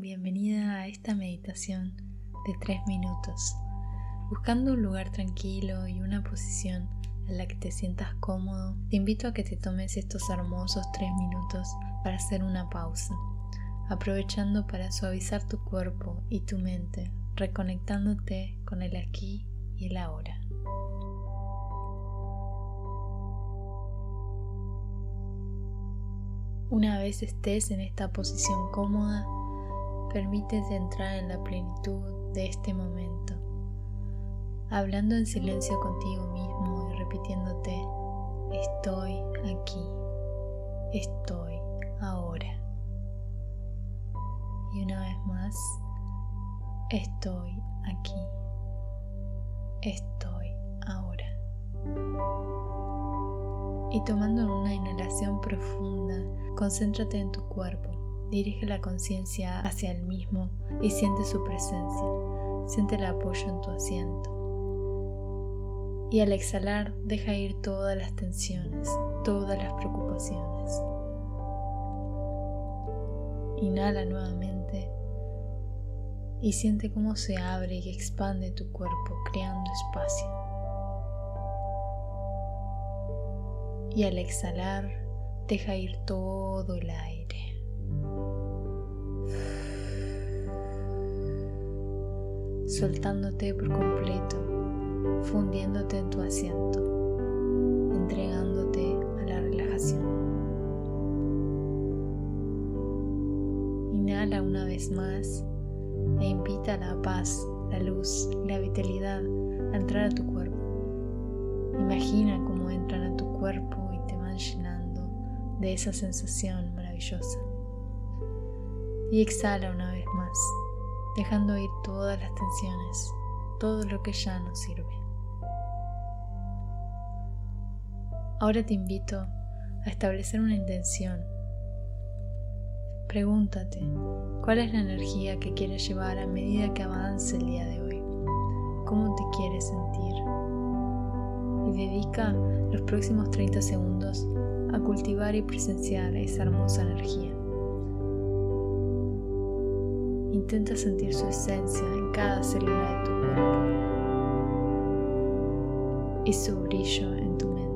bienvenida a esta meditación de tres minutos. Buscando un lugar tranquilo y una posición en la que te sientas cómodo, te invito a que te tomes estos hermosos tres minutos para hacer una pausa, aprovechando para suavizar tu cuerpo y tu mente, reconectándote con el aquí y el ahora. Una vez estés en esta posición cómoda, permítete entrar en la plenitud de este momento, hablando en silencio contigo mismo y repitiéndote, estoy aquí, estoy ahora. Y una vez más, estoy aquí, estoy ahora. Y tomando una inhalación profunda, concéntrate en tu cuerpo. Dirige la conciencia hacia el mismo y siente su presencia. Siente el apoyo en tu asiento. Y al exhalar, deja ir todas las tensiones, todas las preocupaciones. Inhala nuevamente y siente cómo se abre y expande tu cuerpo, creando espacio. y al exhalar deja ir todo el aire. Soltándote por completo, fundiéndote en tu asiento, entregándote a la relajación. Inhala una vez más e invita la paz, la luz y la vitalidad a entrar a tu cuerpo. Imagina cómo entran a tu cuerpo llenando de esa sensación maravillosa. Y exhala una vez más, dejando ir todas las tensiones, todo lo que ya no sirve. Ahora te invito a establecer una intención. Pregúntate, ¿cuál es la energía que quieres llevar a medida que avance el día de hoy? ¿Cómo te quieres sentir? y dedica los próximos 30 segundos a cultivar y presenciar esa hermosa energía. Intenta sentir su esencia en cada célula de tu cuerpo y su brillo en tu mente.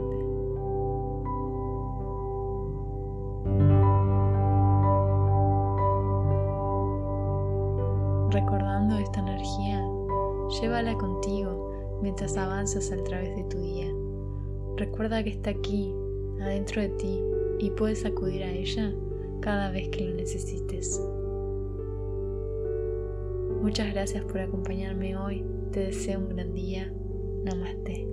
Recordando esta energía, llévala contigo mientras avanzas a través de tu día. Recuerda que está aquí, adentro de ti, y puedes acudir a ella cada vez que lo necesites. Muchas gracias por acompañarme hoy. Te deseo un gran día. Namaste.